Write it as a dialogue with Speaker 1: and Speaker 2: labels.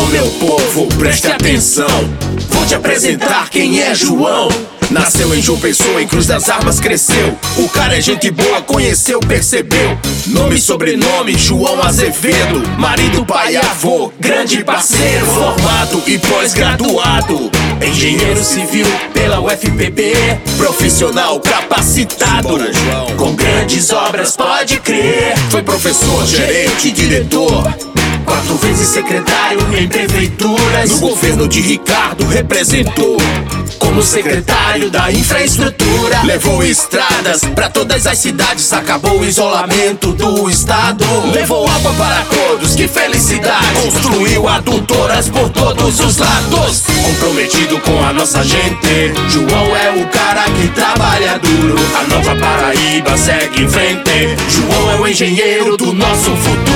Speaker 1: Alô, meu povo, preste atenção. Vou te apresentar quem é João. Nasceu em João Pessoa, em Cruz das Armas cresceu. O cara é gente boa, conheceu, percebeu. Nome e sobrenome, João Azevedo. Marido, pai, avô, grande parceiro. Formado e pós-graduado. Engenheiro civil pela UFPB. Profissional capacitado. Com grandes obras, pode crer. Foi professor, gerente, diretor. Quatro vezes secretário em prefeituras. No governo de Ricardo representou. Como secretário da infraestrutura, levou estradas pra todas as cidades, acabou o isolamento do estado. Levou água para todos, que felicidade! Construiu adutoras por todos os lados. Comprometido com a nossa gente, João é o cara que trabalha duro. A nova Paraíba segue em frente. João é o engenheiro do nosso futuro.